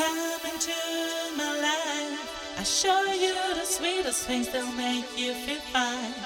Come into my life. I show you the sweetest things that'll make you feel fine.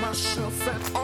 myself That's all.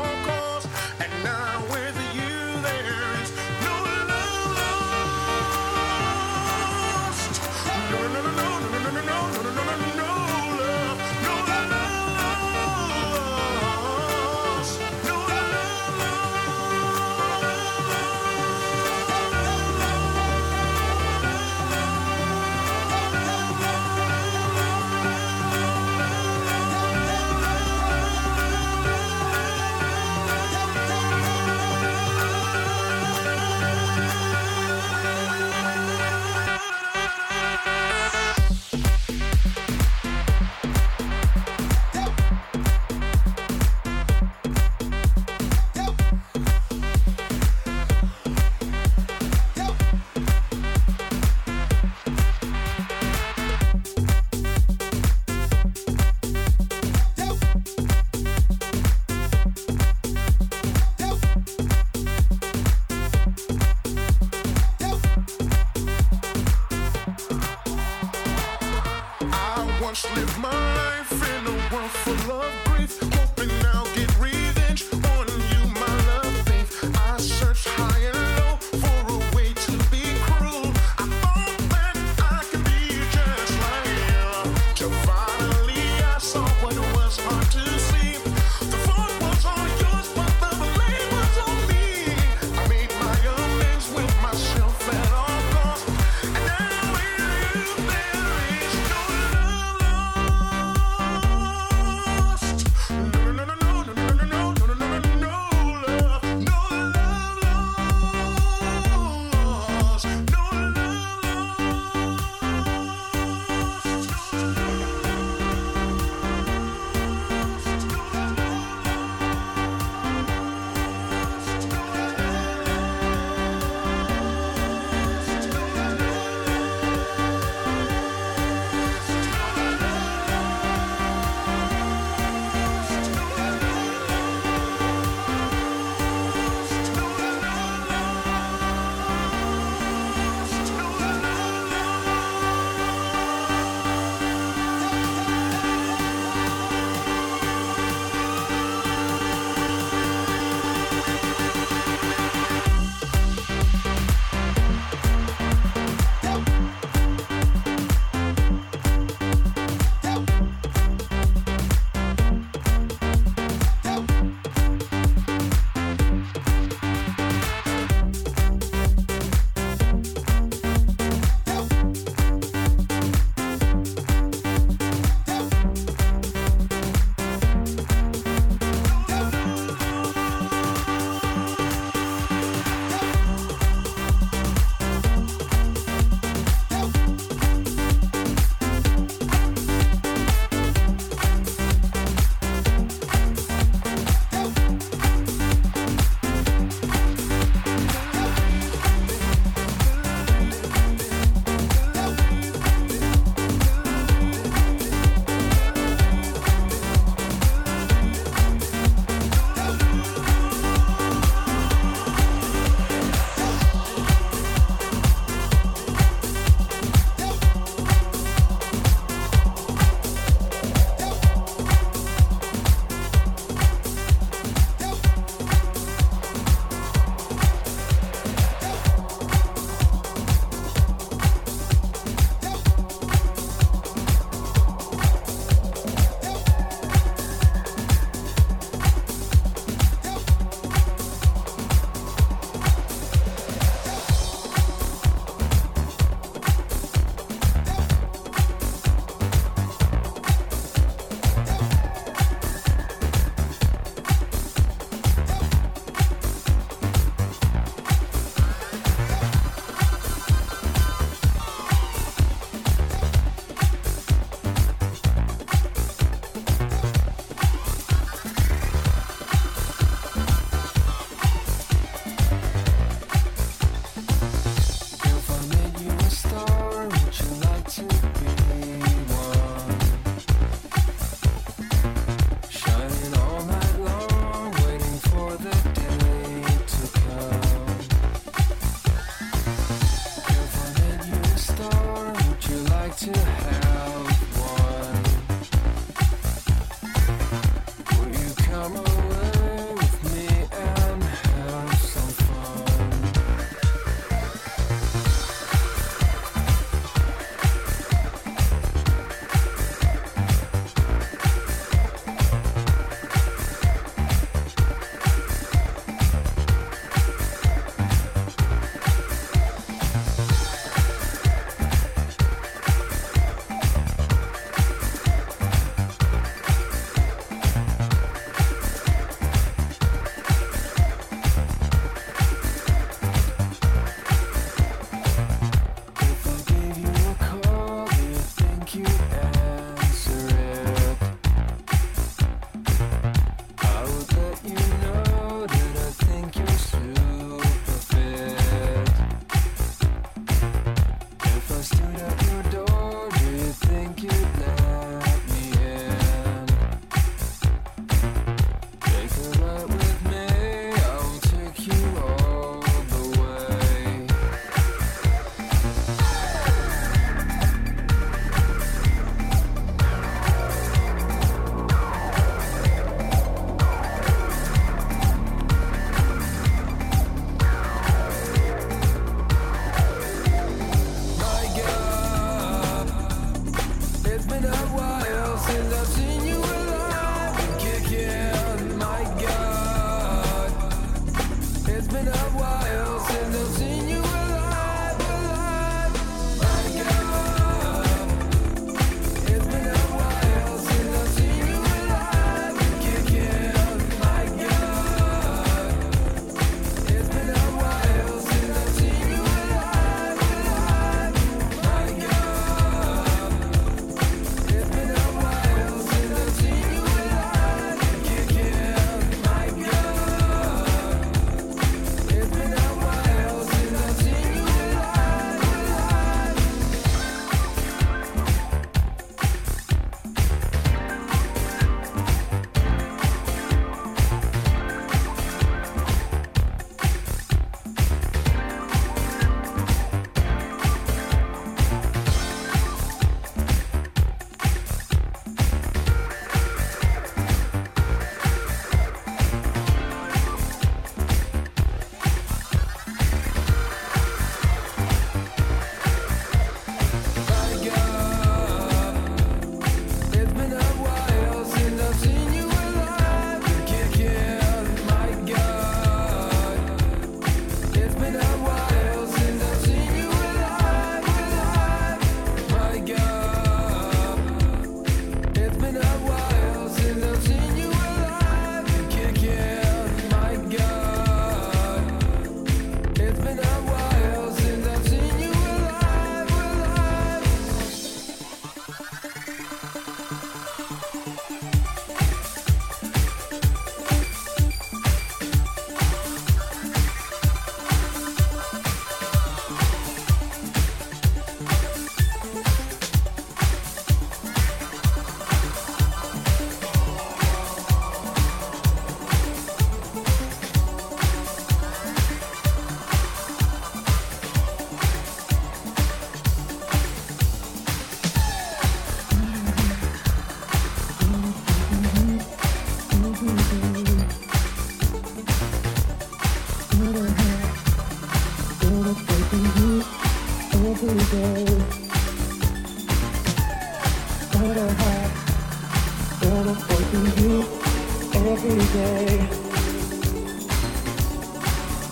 day.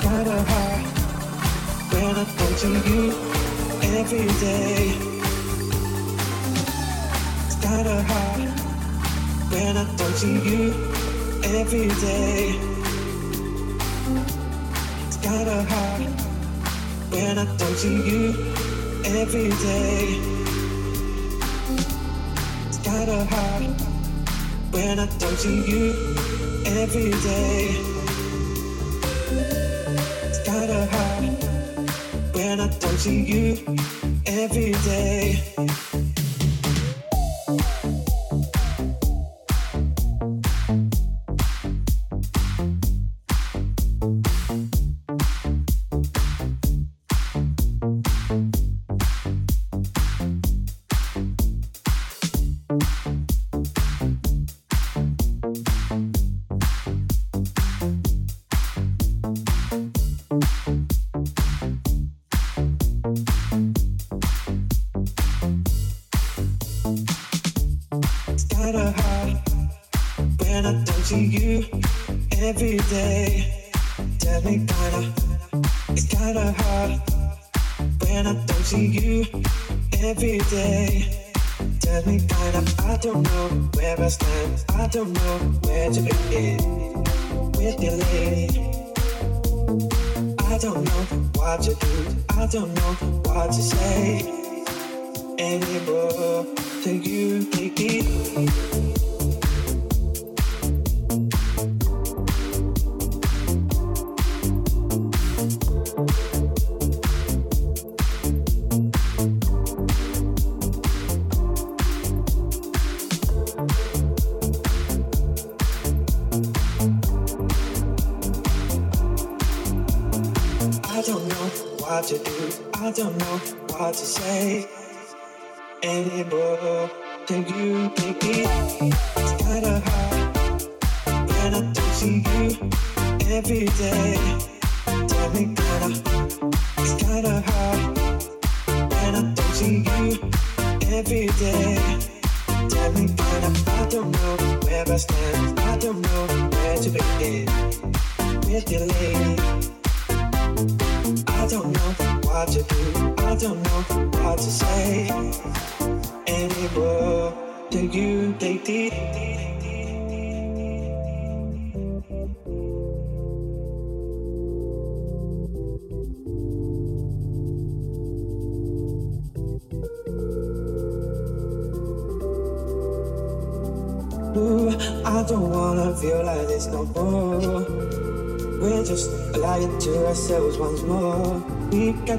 Got a heart when I function you every day. Got a heart when I function you every day. Got a heart when I function you every day. Got a heart when I talk to you every day. It's kinda hard when I talk to you every day.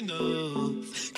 enough.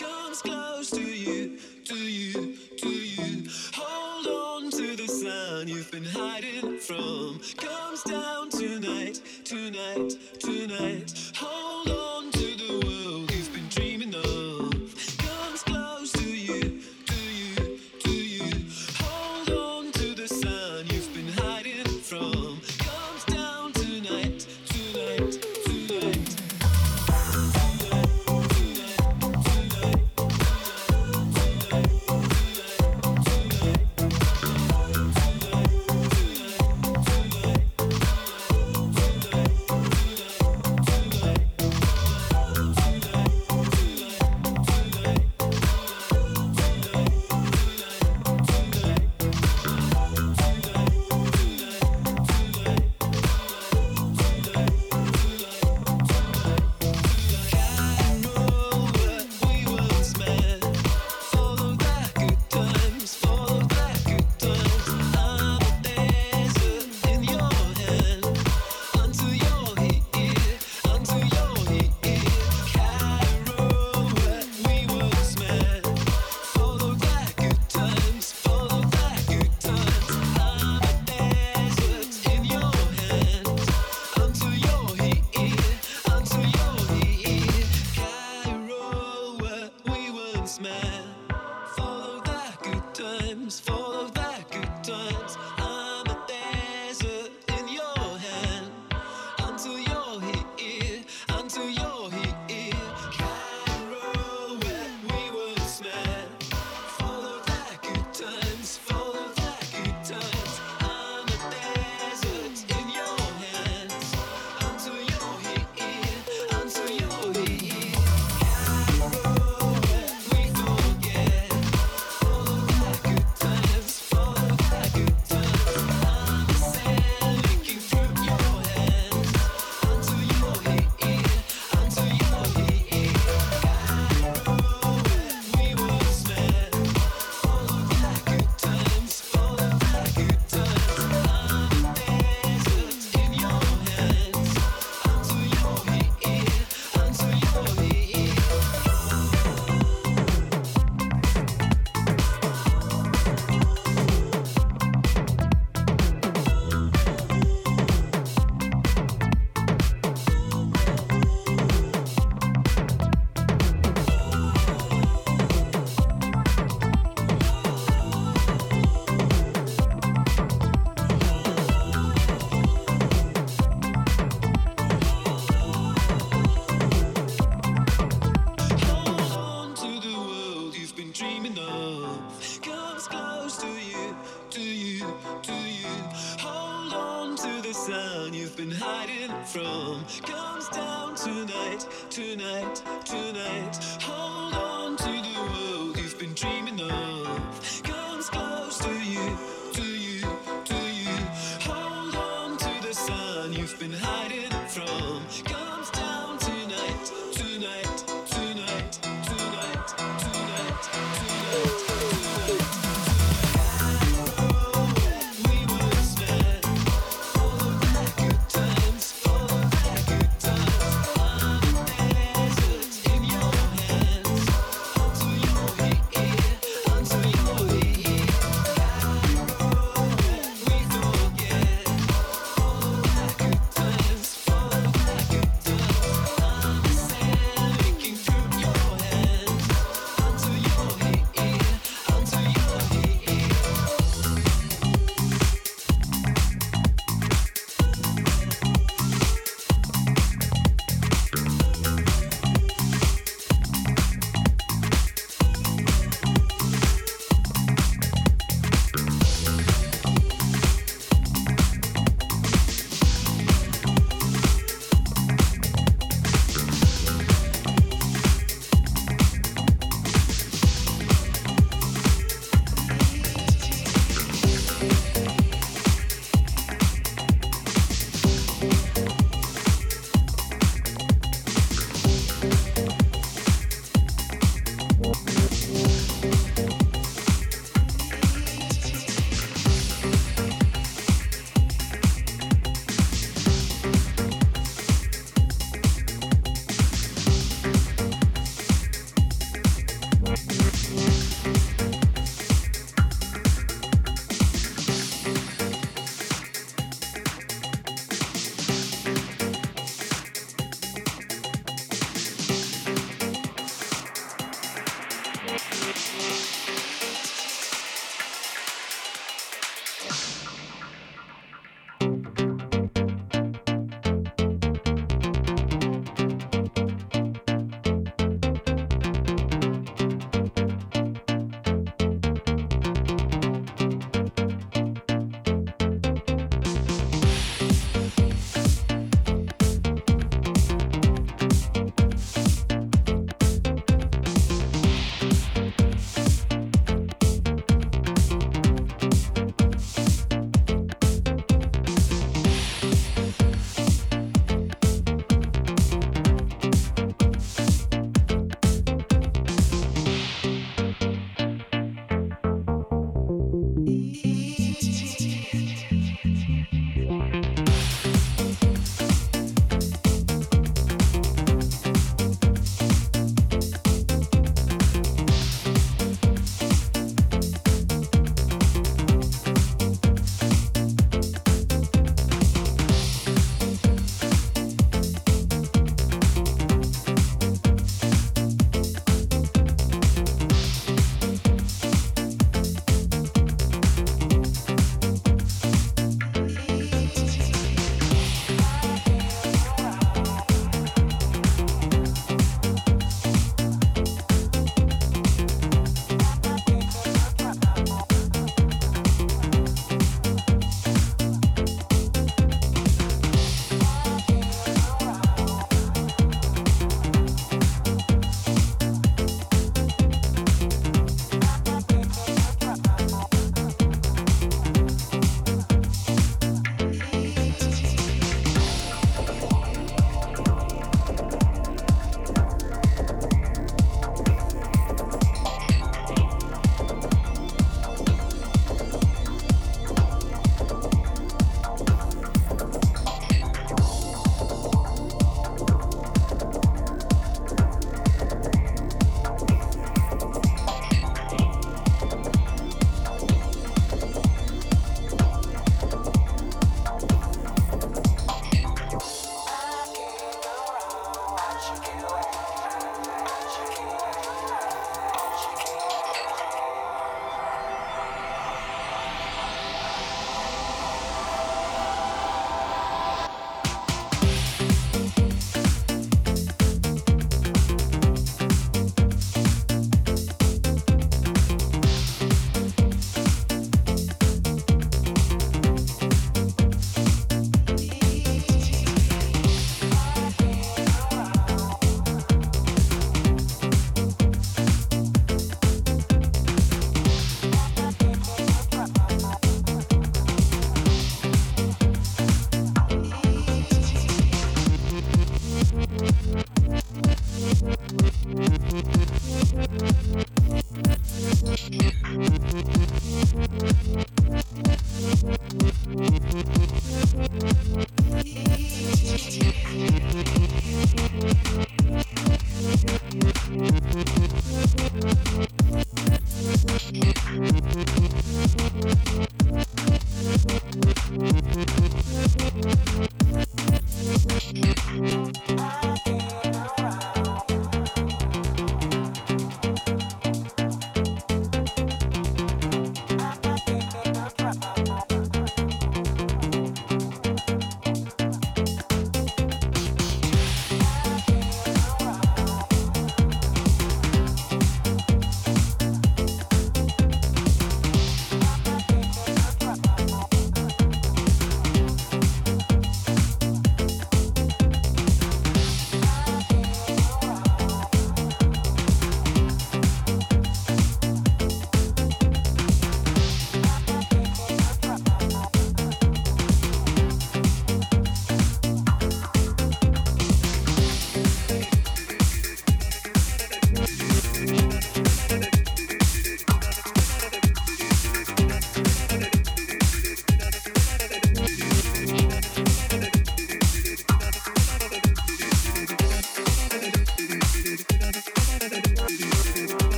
been hiding from comes down tonight, tonight, tonight. Hold on to the world you've been dreaming of.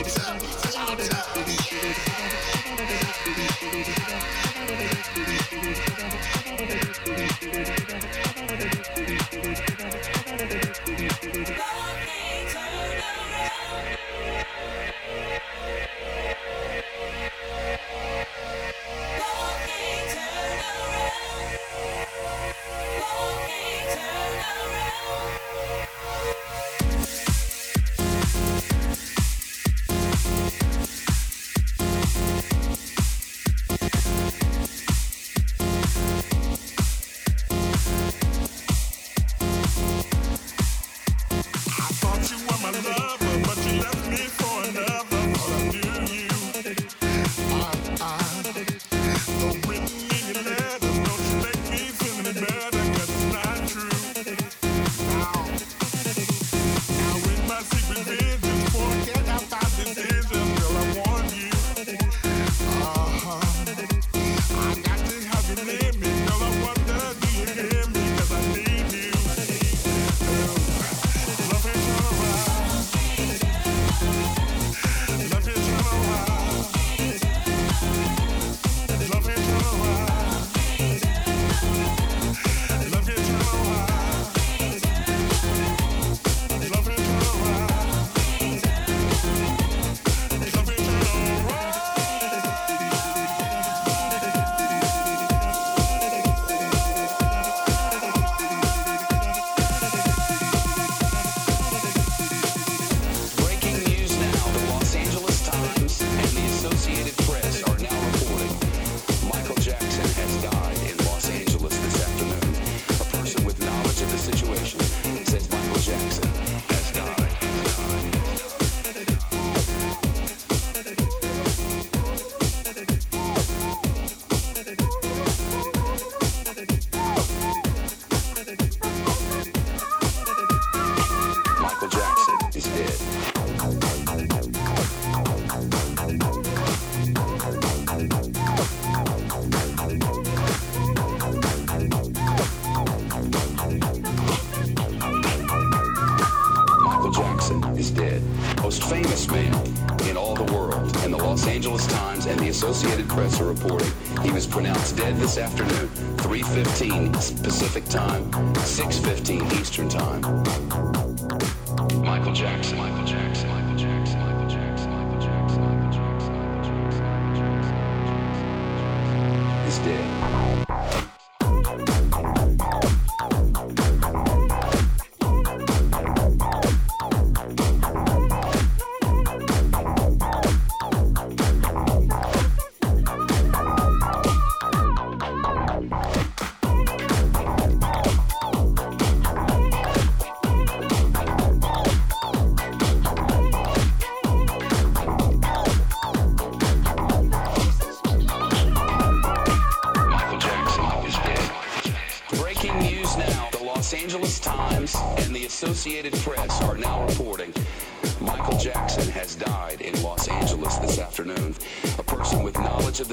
It's up. Time, 6.15 Eastern Time.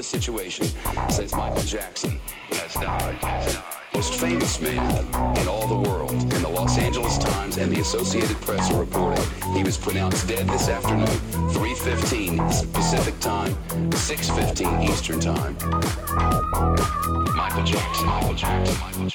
situation since Michael Jackson. has died, Most famous man in all the world, in the Los Angeles Times and the Associated Press are reporting he was pronounced dead this afternoon, 3.15 Pacific Time, 6.15 Eastern Time. Michael Jackson, Michael Jackson, Michael Jackson.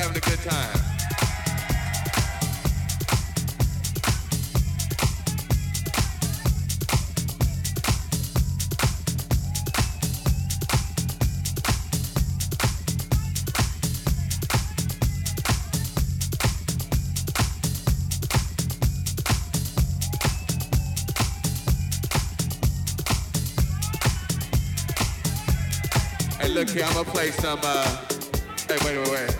Having a good time. Hey, look here, I'm gonna play some. Uh, hey, wait, wait, wait.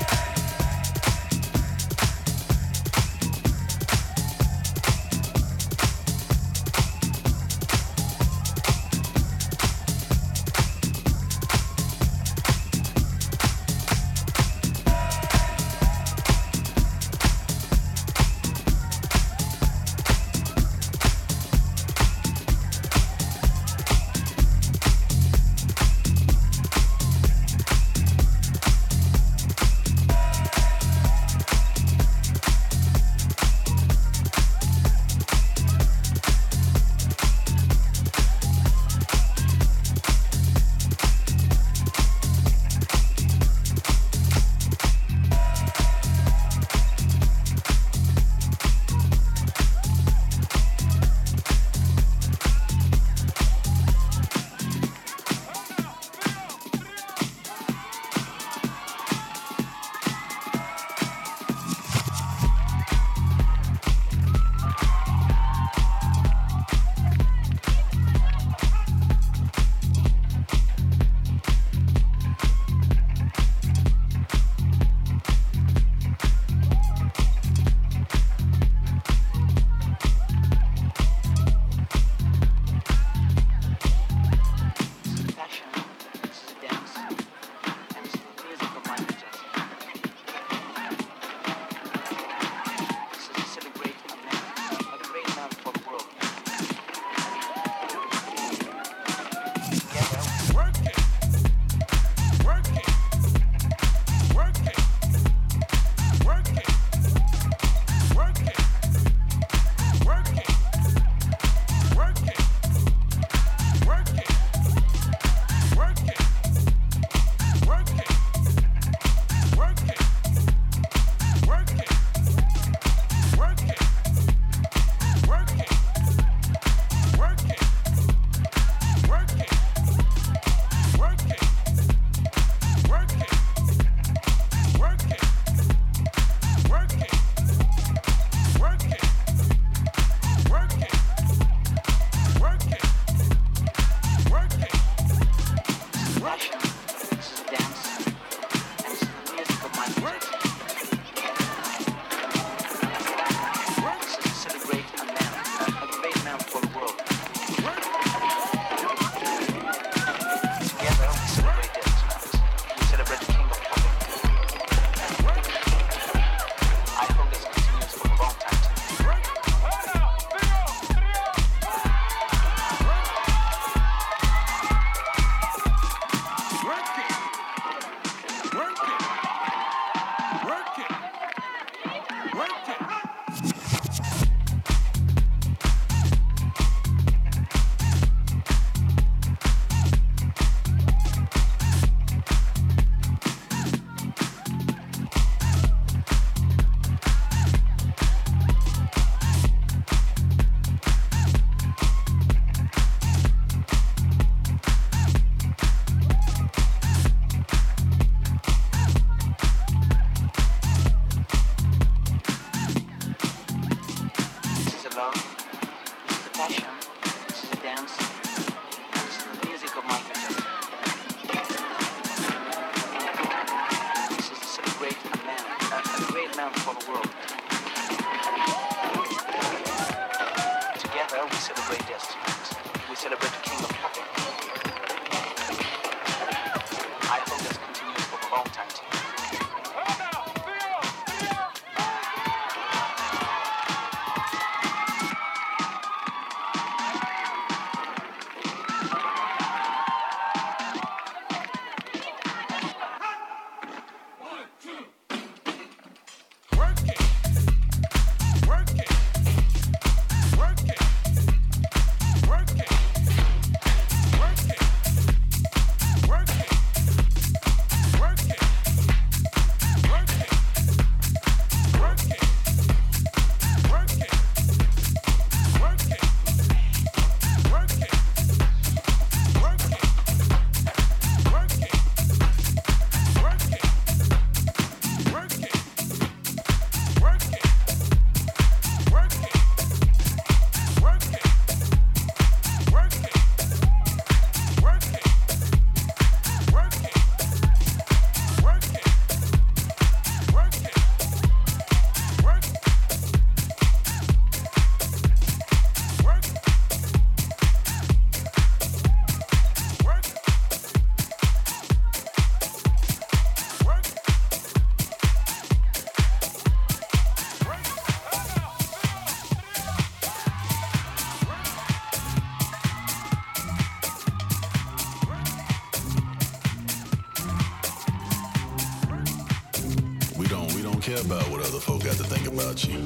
care about what other folk got to think about you.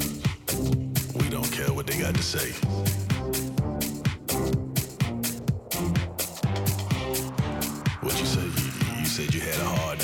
We don't care what they got to say. What you said? You, you said you had a heart.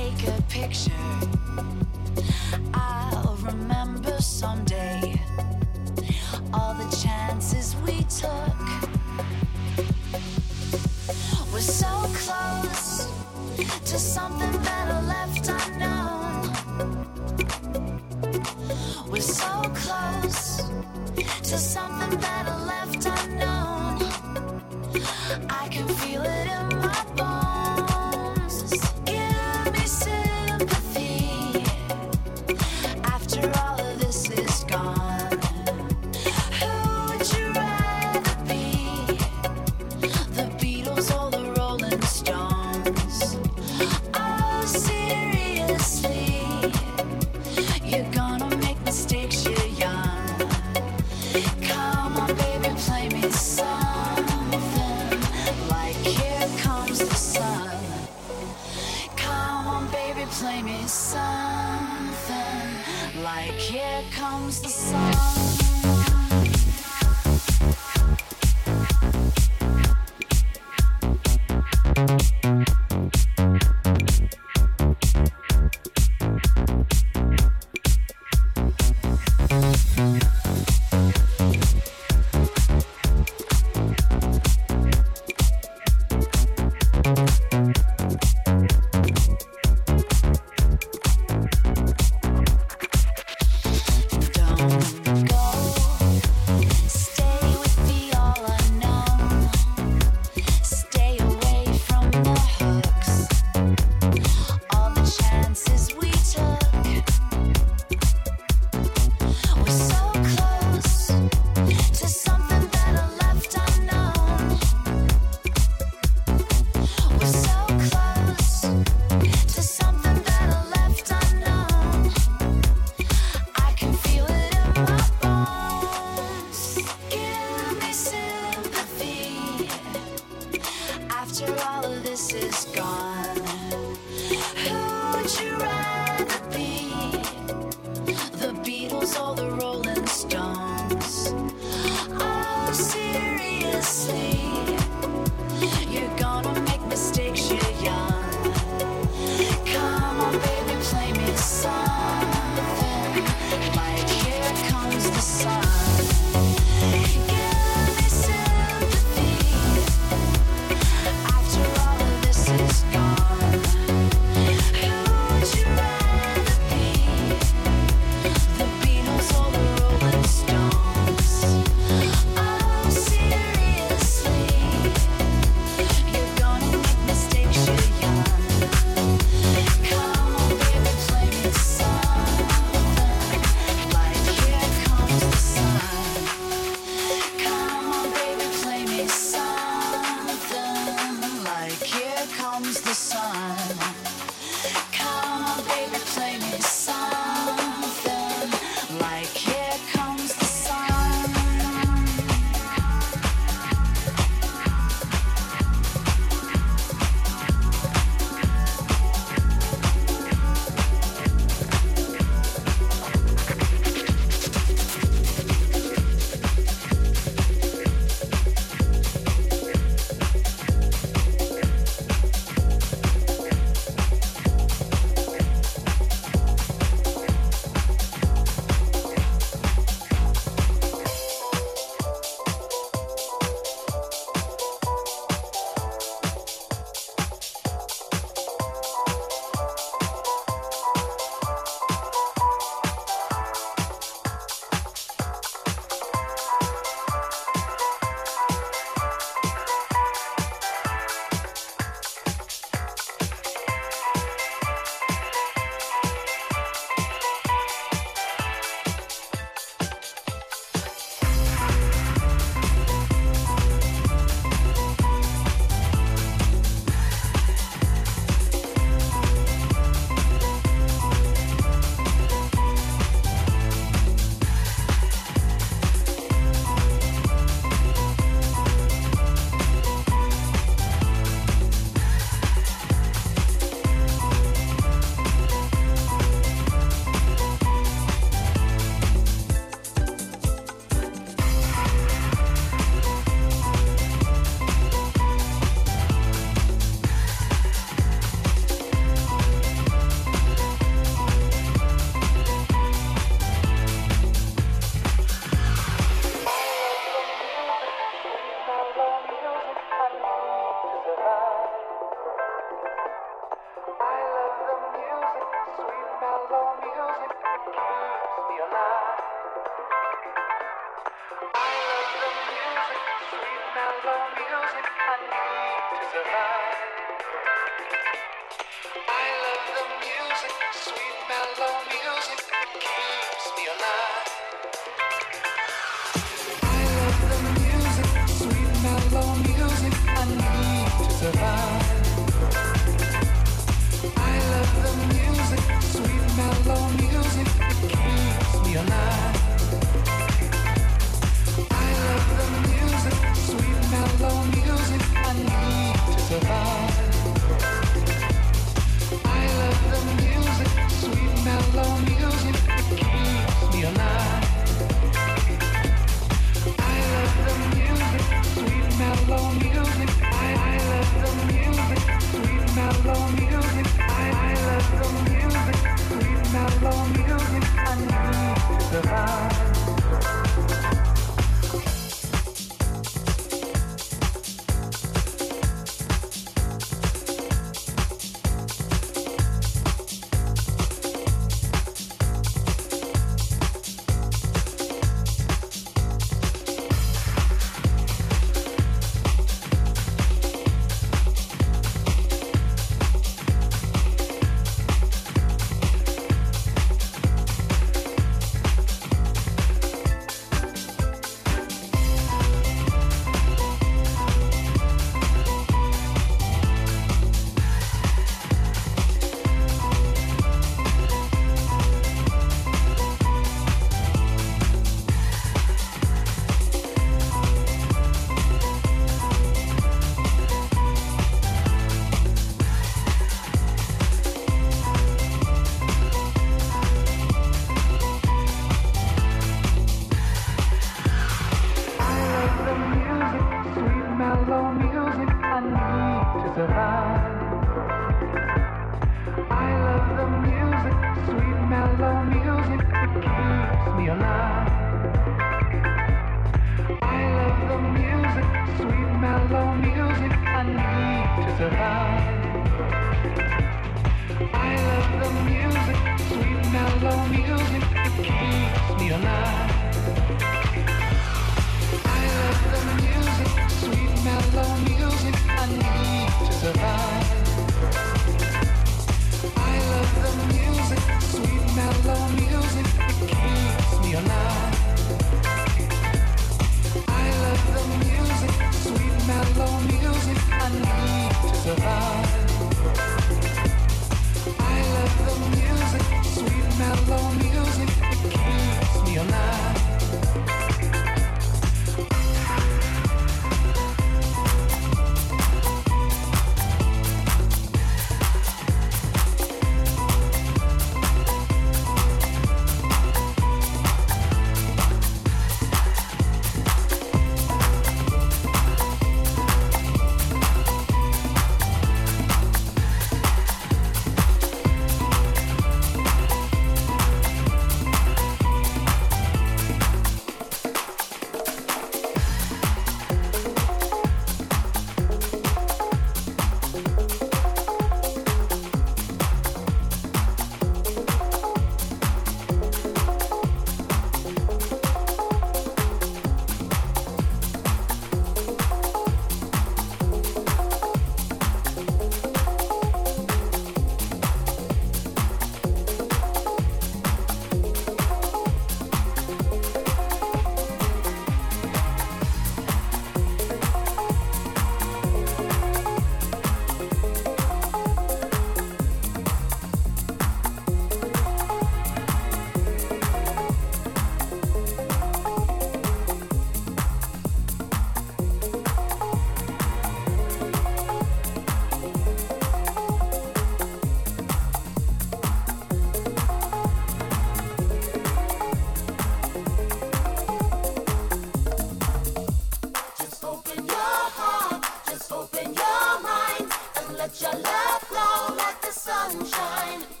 Open your mind and let your love flow like the sunshine.